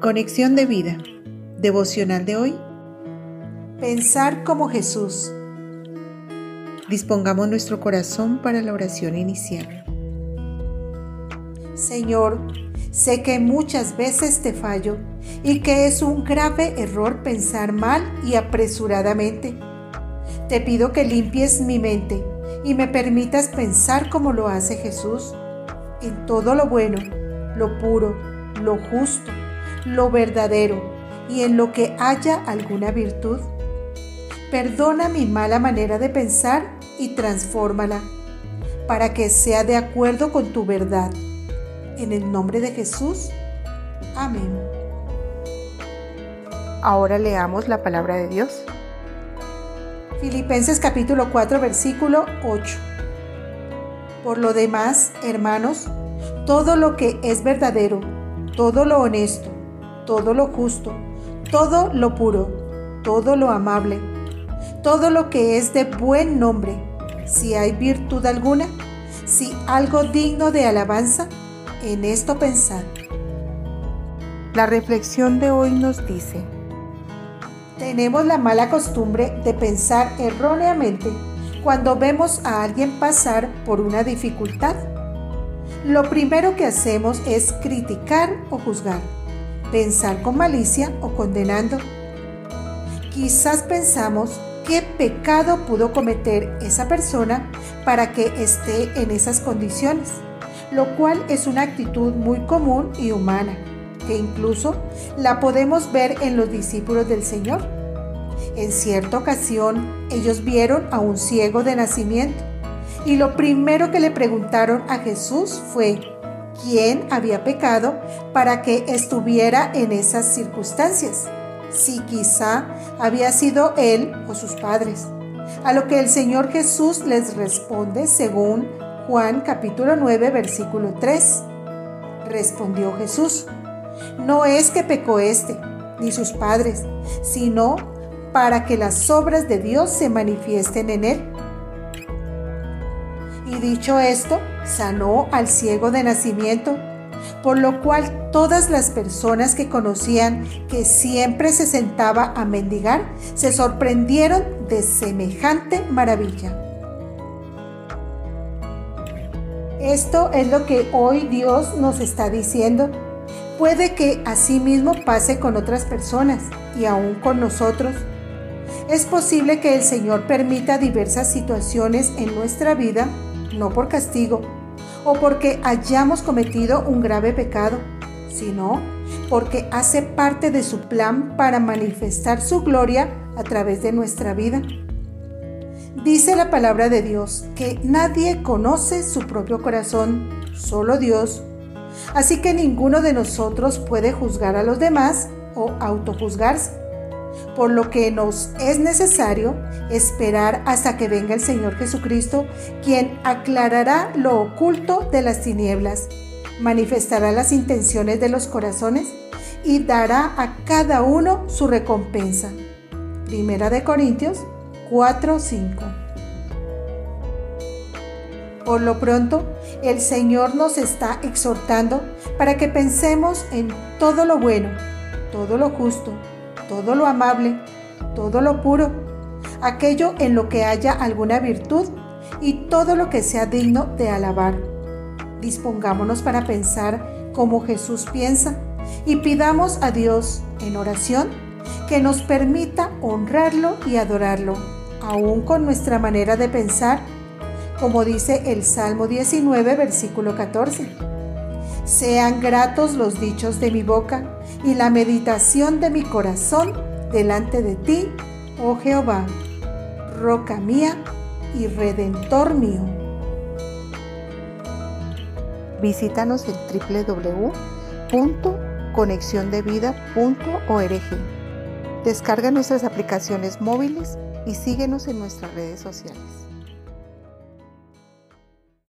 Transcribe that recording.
Conexión de vida. Devocional de hoy. Pensar como Jesús. Dispongamos nuestro corazón para la oración inicial. Señor, sé que muchas veces te fallo y que es un grave error pensar mal y apresuradamente. Te pido que limpies mi mente y me permitas pensar como lo hace Jesús, en todo lo bueno, lo puro, lo justo, lo verdadero y en lo que haya alguna virtud. Perdona mi mala manera de pensar y transfórmala para que sea de acuerdo con tu verdad. En el nombre de Jesús. Amén. Ahora leamos la palabra de Dios. Filipenses capítulo 4 versículo 8. Por lo demás, hermanos, todo lo que es verdadero, todo lo honesto, todo lo justo, todo lo puro, todo lo amable, todo lo que es de buen nombre, si hay virtud alguna, si algo digno de alabanza, en esto pensad. La reflexión de hoy nos dice, tenemos la mala costumbre de pensar erróneamente cuando vemos a alguien pasar por una dificultad. Lo primero que hacemos es criticar o juzgar, pensar con malicia o condenando. Quizás pensamos qué pecado pudo cometer esa persona para que esté en esas condiciones, lo cual es una actitud muy común y humana que incluso la podemos ver en los discípulos del Señor. En cierta ocasión, ellos vieron a un ciego de nacimiento y lo primero que le preguntaron a Jesús fue, ¿quién había pecado para que estuviera en esas circunstancias? Si quizá había sido él o sus padres. A lo que el Señor Jesús les responde según Juan capítulo 9 versículo 3. Respondió Jesús, no es que pecó éste, ni sus padres, sino para que las obras de Dios se manifiesten en él. Y dicho esto, sanó al ciego de nacimiento, por lo cual todas las personas que conocían que siempre se sentaba a mendigar se sorprendieron de semejante maravilla. Esto es lo que hoy Dios nos está diciendo Puede que así mismo pase con otras personas y aún con nosotros. Es posible que el Señor permita diversas situaciones en nuestra vida, no por castigo o porque hayamos cometido un grave pecado, sino porque hace parte de su plan para manifestar su gloria a través de nuestra vida. Dice la palabra de Dios que nadie conoce su propio corazón, solo Dios Así que ninguno de nosotros puede juzgar a los demás o autojuzgarse, por lo que nos es necesario esperar hasta que venga el Señor Jesucristo, quien aclarará lo oculto de las tinieblas, manifestará las intenciones de los corazones y dará a cada uno su recompensa. Primera de Corintios 4:5 por lo pronto, el Señor nos está exhortando para que pensemos en todo lo bueno, todo lo justo, todo lo amable, todo lo puro, aquello en lo que haya alguna virtud y todo lo que sea digno de alabar. Dispongámonos para pensar como Jesús piensa y pidamos a Dios en oración que nos permita honrarlo y adorarlo, aún con nuestra manera de pensar como dice el Salmo 19, versículo 14. Sean gratos los dichos de mi boca y la meditación de mi corazón delante de ti, oh Jehová, roca mía y redentor mío. Visítanos en www.conexiondevida.org. Descarga nuestras aplicaciones móviles y síguenos en nuestras redes sociales.